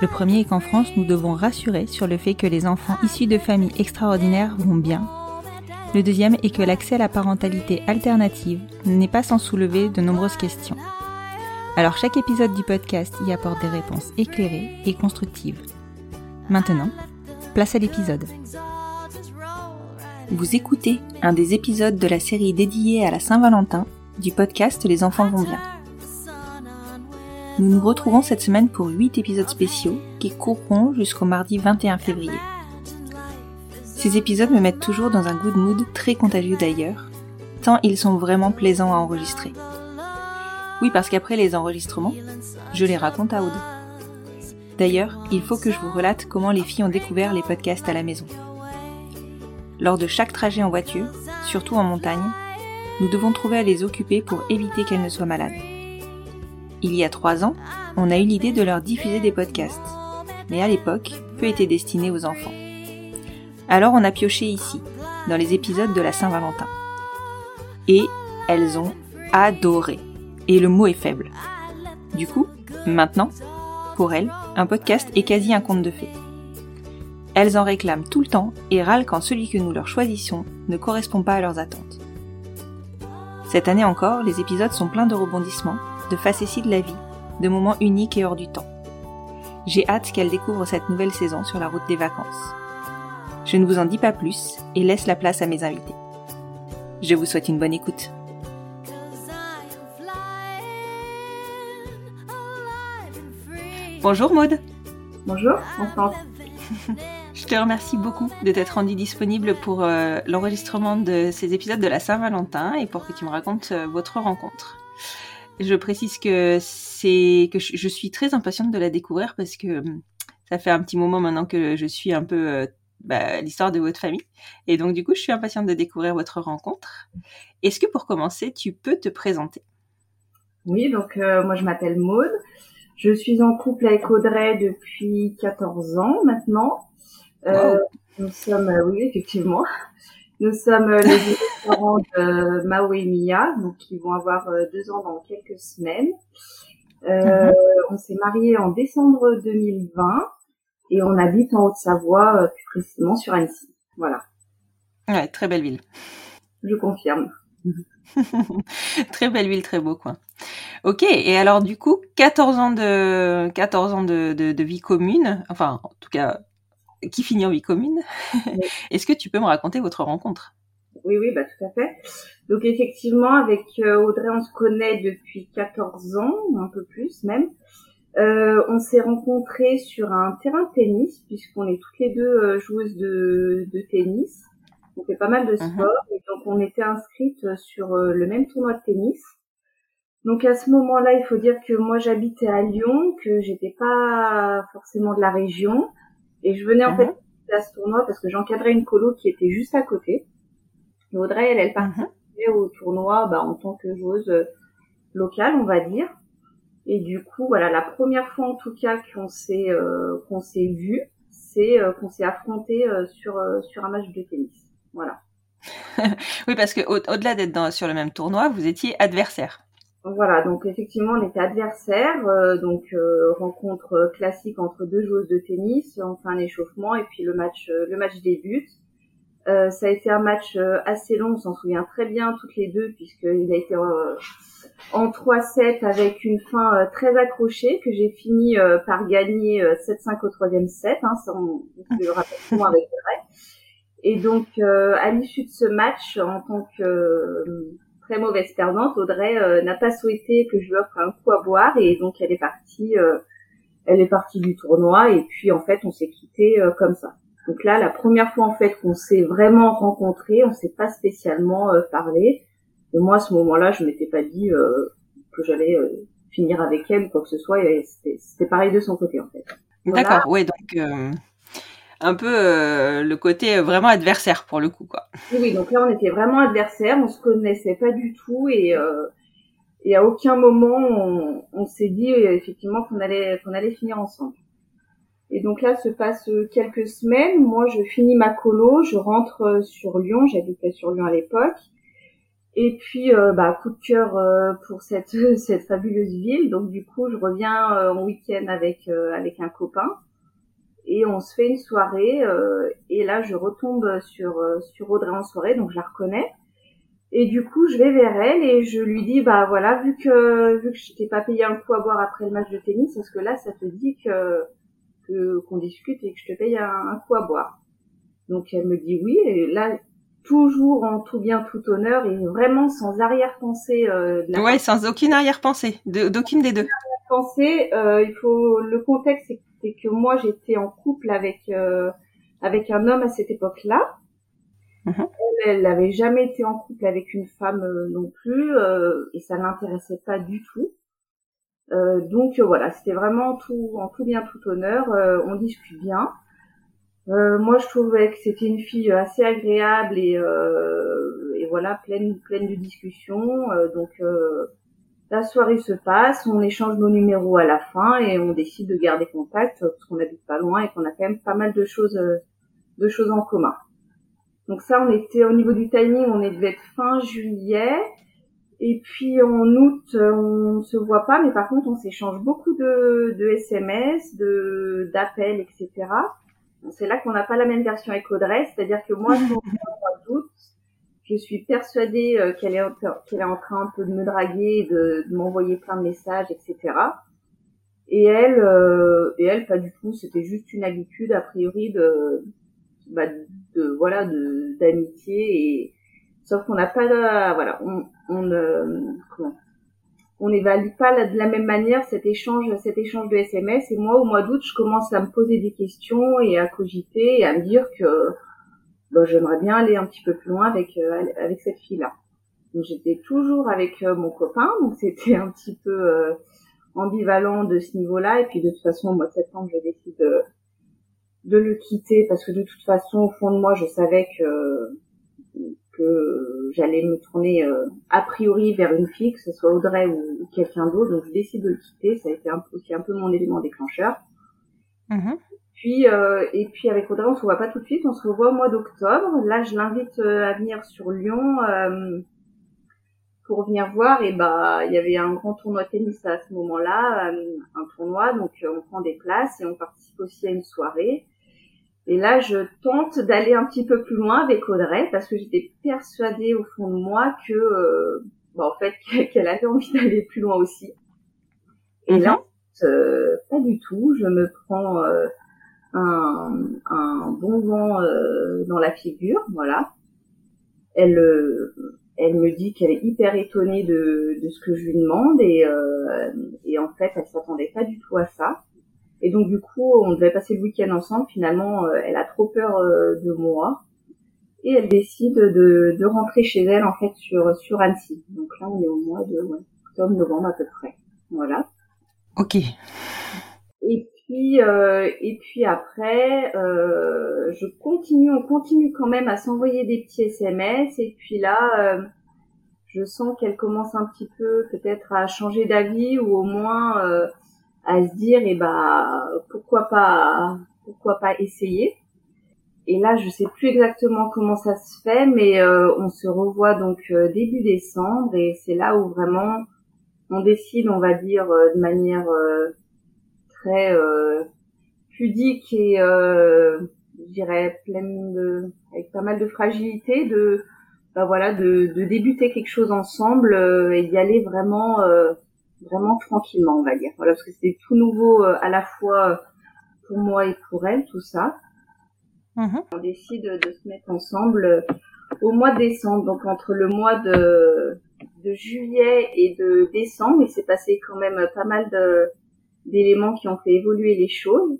Le premier est qu'en France, nous devons rassurer sur le fait que les enfants issus de familles extraordinaires vont bien. Le deuxième est que l'accès à la parentalité alternative n'est pas sans soulever de nombreuses questions. Alors chaque épisode du podcast y apporte des réponses éclairées et constructives. Maintenant, place à l'épisode. Vous écoutez un des épisodes de la série dédiée à la Saint-Valentin du podcast Les enfants vont bien. Nous nous retrouvons cette semaine pour 8 épisodes spéciaux qui courront jusqu'au mardi 21 février. Ces épisodes me mettent toujours dans un good mood très contagieux d'ailleurs, tant ils sont vraiment plaisants à enregistrer. Oui, parce qu'après les enregistrements, je les raconte à Aude. D'ailleurs, il faut que je vous relate comment les filles ont découvert les podcasts à la maison. Lors de chaque trajet en voiture, surtout en montagne, nous devons trouver à les occuper pour éviter qu'elles ne soient malades. Il y a trois ans, on a eu l'idée de leur diffuser des podcasts, mais à l'époque, peu étaient destinés aux enfants. Alors on a pioché ici, dans les épisodes de la Saint-Valentin. Et elles ont adoré. Et le mot est faible. Du coup, maintenant, pour elles, un podcast est quasi un conte de fées. Elles en réclament tout le temps et râlent quand celui que nous leur choisissons ne correspond pas à leurs attentes. Cette année encore, les épisodes sont pleins de rebondissements de facéties de la vie, de moments uniques et hors du temps. J'ai hâte qu'elle découvre cette nouvelle saison sur la route des vacances. Je ne vous en dis pas plus et laisse la place à mes invités. Je vous souhaite une bonne écoute. Bonjour Maude. Bonjour, Constance. Je te remercie beaucoup de t'être rendue disponible pour euh, l'enregistrement de ces épisodes de la Saint-Valentin et pour que tu me racontes euh, votre rencontre. Je précise que c'est que je suis très impatiente de la découvrir parce que hum, ça fait un petit moment maintenant que je suis un peu euh, bah, l'histoire de votre famille. Et donc, du coup, je suis impatiente de découvrir votre rencontre. Est-ce que pour commencer, tu peux te présenter? Oui, donc euh, moi, je m'appelle Maude. Je suis en couple avec Audrey depuis 14 ans maintenant. Euh, Nous sommes, euh, oui, effectivement. Nous sommes euh, les parents de Mao et Mia, donc qui vont avoir euh, deux ans dans quelques semaines. Euh. On s'est mariés en décembre 2020 et on habite en Haute-Savoie, plus précisément sur Annecy. Voilà. Ouais, très belle ville. Je confirme. très belle ville, très beau coin. Ok, et alors du coup, 14 ans de 14 ans de, de, de vie commune, enfin en tout cas qui finit en vie commune. Est-ce que tu peux me raconter votre rencontre? Oui, oui, bah, tout à fait. Donc effectivement, avec euh, Audrey, on se connaît depuis 14 ans, un peu plus même. Euh, on s'est rencontrés sur un terrain de tennis, puisqu'on est toutes les deux euh, joueuses de, de, tennis. On fait pas mal de uh-huh. sport, et donc on était inscrites sur euh, le même tournoi de tennis. Donc à ce moment-là, il faut dire que moi j'habitais à Lyon, que j'étais pas forcément de la région, et je venais en fait uh-huh. à ce tournoi parce que j'encadrais une colo qui était juste à côté. Et Audrey, elle, elle participait uh-huh. au tournoi bah, en tant que joueuse euh, locale, on va dire. Et du coup, voilà, la première fois en tout cas qu'on s'est euh, qu'on s'est vu, c'est euh, qu'on s'est affronté euh, sur sur un match de tennis. Voilà. oui, parce que au-delà d'être sur le même tournoi, vous étiez adversaire. Voilà, donc effectivement, on était adversaires, euh, donc euh, rencontre classique entre deux joueuses de tennis, on fait un échauffement et puis le match, euh, le match débute. ça a été un match assez long, on s'en souvient très bien toutes les deux puisqu'il a été en 3-7 avec une fin très accrochée que j'ai fini par gagner 7-5 au troisième set, hein, ça on, le rappelle avec vrai. Et donc à l'issue de ce match, en tant que très mauvaise perdante, Audrey euh, n'a pas souhaité que je lui offre un coup à boire et donc elle est partie, euh, elle est partie du tournoi et puis en fait on s'est quitté euh, comme ça. Donc là, la première fois en fait qu'on s'est vraiment rencontrés, on s'est pas spécialement parlé. Et moi, à ce moment-là, je m'étais pas dit que j'allais finir avec elle ou quoi que ce soit. C'était pareil de son côté en fait. D'accord, oui, donc un peu euh, le côté vraiment adversaire pour le coup quoi. Oui, donc là on était vraiment adversaires, on se connaissait pas du tout et euh, et à aucun moment on, s'est dit euh, effectivement qu'on allait qu'on allait finir ensemble. Et donc là se passent quelques semaines, moi je finis ma colo, je rentre sur Lyon, j'habitais sur Lyon à l'époque. Et puis, bah, coup de cœur pour cette cette fabuleuse ville. Donc du coup, je reviens en week-end avec avec un copain et on se fait une soirée euh, et là je retombe sur euh, sur Audrey en soirée donc je la reconnais. Et du coup je vais vers elle et je lui dis bah voilà vu que vu que je t'ai pas payé un coup à boire après le match de tennis est-ce que là ça te dit que qu'on discute et que je te paye un, coup à boire? Donc elle me dit oui et là toujours en tout bien tout honneur et vraiment sans arrière-pensée euh, ouais sans aucune arrière-pensée d'aucune des deux. Pensée euh, il faut le contexte c'est c'est que moi j'étais en couple avec euh, avec un homme à cette époque-là. Mhm. Elle, n'avait jamais été en couple avec une femme euh, non plus euh, et ça l'intéressait pas du tout. donc voilà, c'était vraiment tout en tout bien tout honneur. on discute bien. moi, je trouvais que c'était une fille assez agréable et, et voilà pleine pleine de discussions. donc la soirée se passe, on échange nos numéros à la fin et on décide de garder contact parce qu'on habite pas loin et qu'on a quand même pas mal de choses, euh, de choses en commun. Donc ça, on était au niveau du timing, on devait être fin juillet. Et puis en août, on se voit pas, mais par contre, on s'échange beaucoup de, de SMS, de d'appels, etc. C'est là qu'on n'a pas la même version avec Audrey, c'est-à-dire que moi, je mois d'août, je suis persuadée euh, qu'elle est, qu'elle est en train un peu de me draguer, de, de m'envoyer plein de messages, etc. Et elle, euh, et elle, pas du tout. C'était juste une habitude a priori de, bah, de voilà, de d'amitié et sauf qu'on n'a pas, voilà, on, on euh, comment, on n'évalue pas de la même manière cet échange, cet échange de SMS. Et moi, au mois d'août, je commence à me poser des questions et à cogiter et à me dire que bah, j'aimerais bien aller un petit peu plus loin avec euh, avec cette fille-là. Donc j'étais toujours avec euh, mon copain, donc c'était un petit peu euh, ambivalent de ce niveau-là. Et puis de toute façon, au mois de septembre, je décide de, de le quitter parce que de toute façon, au fond de moi, je savais que que j'allais me tourner a priori vers une fille, que ce soit Audrey ou, quelqu'un d'autre. Donc je décide de le quitter. Ça a été un, aussi un peu mon élément déclencheur. Mm-hmm. Puis euh, et puis avec Audrey, on se voit pas tout de suite, on se revoit au mois d'octobre. Là, je l'invite euh, à venir sur Lyon euh, pour venir voir. Et bah, il y avait un grand tournoi de tennis à ce moment-là, un tournoi, donc on prend des places et on participe aussi à une soirée. Et là, je tente d'aller un petit peu plus loin avec Audrey parce que j'étais persuadée au fond de moi que, bah, en fait, qu'elle avait envie d'aller plus loin aussi. Et là, mhm. pas du tout. Je me prends un, un bon vent euh, dans la figure, voilà. Elle, euh, elle me dit qu'elle est hyper étonnée de, de ce que je lui demande et, euh, et en fait, elle s'attendait pas du tout à ça. Et donc du coup, on devait passer le week-end ensemble. Finalement, elle a trop peur de moi et elle décide de, de rentrer chez elle en fait sur sur Annecy. Donc là, on est au mois de ouais, octobre-novembre à peu près. Voilà. Ok. Et puis euh, et puis après, euh, je continue, on continue quand même à s'envoyer des petits SMS. Et puis là, euh, je sens qu'elle commence un petit peu peut-être à changer d'avis ou au moins euh, à se dire, et eh ben pourquoi pas, pourquoi pas essayer. et là, je sais plus exactement comment ça se fait, mais euh, on se revoit donc euh, début décembre et c'est là où vraiment on décide, on va dire, de manière très pudique et je dirais pleine de, avec pas mal de fragilité, de bah voilà, de, de débuter quelque chose ensemble et d'y aller vraiment, vraiment tranquillement, on va dire. Voilà, parce que c'était tout nouveau à la fois pour moi et pour elle, tout ça. Mhm. On décide de se mettre ensemble euh, au mois de décembre, donc entre le mois de, de juillet et de décembre, il s'est passé quand même pas mal d'éléments qui ont fait évoluer les choses.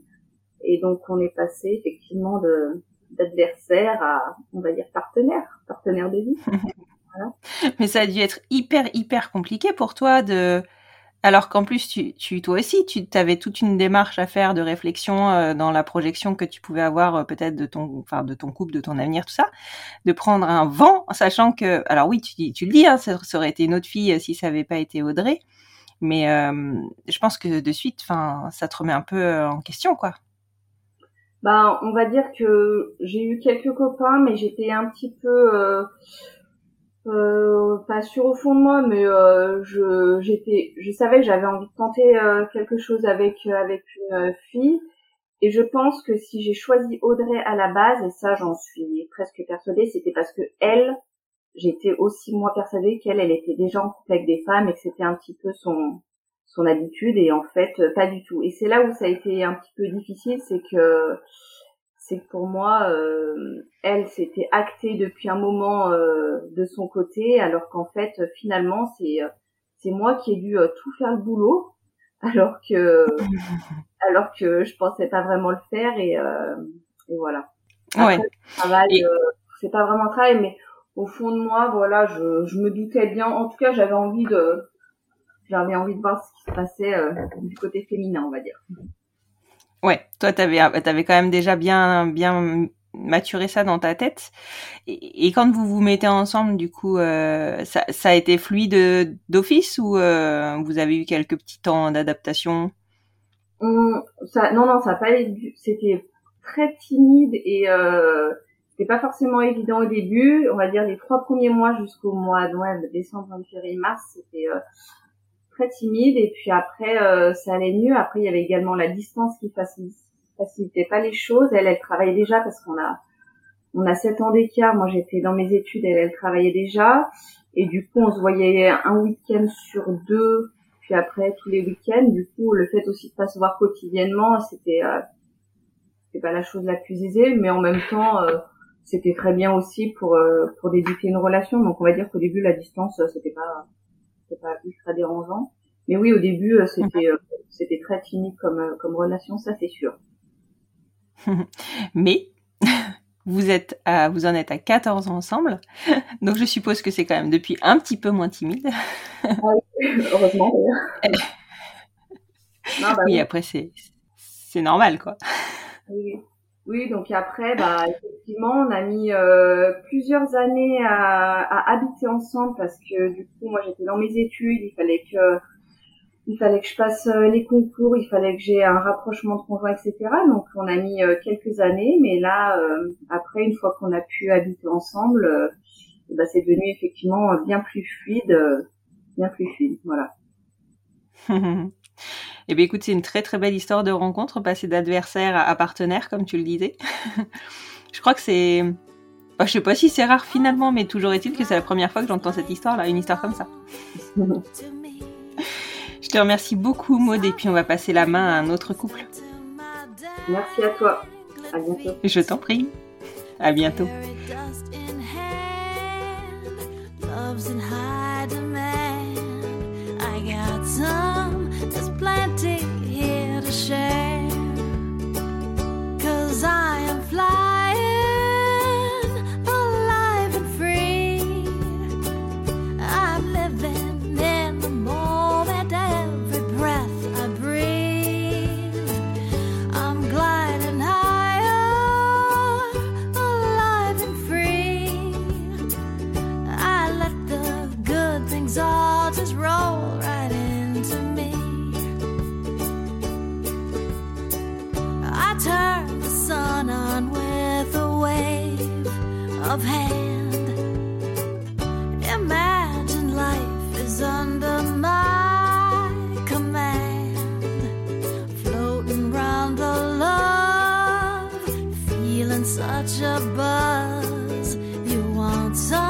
Et donc on est passé effectivement de d'adversaire à, on va dire, partenaire, partenaire de vie. voilà. Mais ça a dû être hyper, hyper compliqué pour toi de, alors qu'en plus, tu, tu, toi aussi, tu avais toute une démarche à faire de réflexion euh, dans la projection que tu pouvais avoir euh, peut-être de ton, enfin, de ton couple, de ton avenir, tout ça, de prendre un vent, sachant que, alors oui, tu, tu le dis, hein, ça, aurait été une autre fille euh, si ça avait pas été Audrey, mais je pense que de suite, enfin, ça te remet un peu en question, quoi. Ben, on va dire que j'ai eu quelques copains, mais j'étais un petit peu euh, pas sûr au fond de moi, mais euh, je j'étais, je savais que j'avais envie de tenter euh, quelque chose avec euh, avec une fille, et je pense que si j'ai choisi Audrey à la base, et ça j'en suis presque persuadée, c'était parce que elle, j'étais aussi moi persuadée qu'elle, elle était déjà en couple avec des femmes et que c'était un petit peu son son habitude, et en fait pas du tout. Et c'est là où ça a été un petit peu difficile, c'est que c'est que pour moi, euh, elle, s'était actée depuis un moment euh, de son côté, alors qu'en fait, finalement, c'est euh, c'est moi qui ai dû tout faire le boulot, alors que alors que je pensais pas vraiment le faire et, et voilà. ouais. Travail, c'est pas vraiment un travail, mais au fond de moi, voilà, je, je me doutais bien. En tout cas, j'avais envie de j'avais envie de voir ce qui se passait du côté féminin, on va dire. Ouais, toi, tu avais, avais quand même déjà bien, bien maturé ça dans ta tête. Et, quand vous vous mettez ensemble, du coup, euh, ça, ça, a été fluide d'office ou euh, vous avez eu quelques petits temps d'adaptation? Hum, Non, non, ça pas C'était très timide et euh, c'était pas forcément évident au début. On va dire les trois premiers mois jusqu'au mois de décembre, février, mars, c'était euh, timide et puis après euh, ça allait mieux. Après il y avait également la distance qui facilitait pas les choses. Elle, elle travaillait déjà parce qu'on a on a sept ans d'écart. Moi j'étais dans mes études, elle, elle travaillait déjà et du coup on se voyait un week-end sur deux. Puis après tous les week-ends, du coup le fait aussi de pas se voir quotidiennement, c'était euh, c'était pas la chose la plus aisée, mais en même temps euh, c'était très bien aussi pour pour débuter une relation. Donc on va dire qu'au début la distance c'était pas c'était pas ultra dérangeant. Mais oui, au début, euh, c'était euh, c'était très timide comme euh, comme relation, ça c'est sûr. Mais vous êtes à, vous en êtes à 14 ans ensemble, donc je suppose que c'est quand même depuis un petit peu moins timide. Ah heureusement. bah, oui, après c'est c'est normal quoi. Oui. Oui, donc après, bah, effectivement, on a mis euh, plusieurs années à, à, habiter ensemble parce que du coup, moi, j'étais dans mes études, il fallait que il fallait que je passe euh, les concours, il fallait que j'ai un rapprochement de conjoint, etc. Donc, on a mis euh, quelques années, mais là, après, une fois qu'on a pu habiter ensemble, bah, c'est devenu effectivement bien plus fluide, bien plus fluide, voilà. Eh bien, écoute, c'est une très très belle histoire de rencontre, passer d'adversaire à, partenaire, comme tu le disais. je crois que c'est. Bah, je sais pas si c'est rare finalement, mais toujours est-il que c'est la première fois que j'entends cette histoire-là, une histoire comme ça. je te remercie beaucoup, Maud, et puis on va passer la main à un autre couple. Merci à toi. À bientôt. Je t'en prie. À bientôt. Buzz. You want some?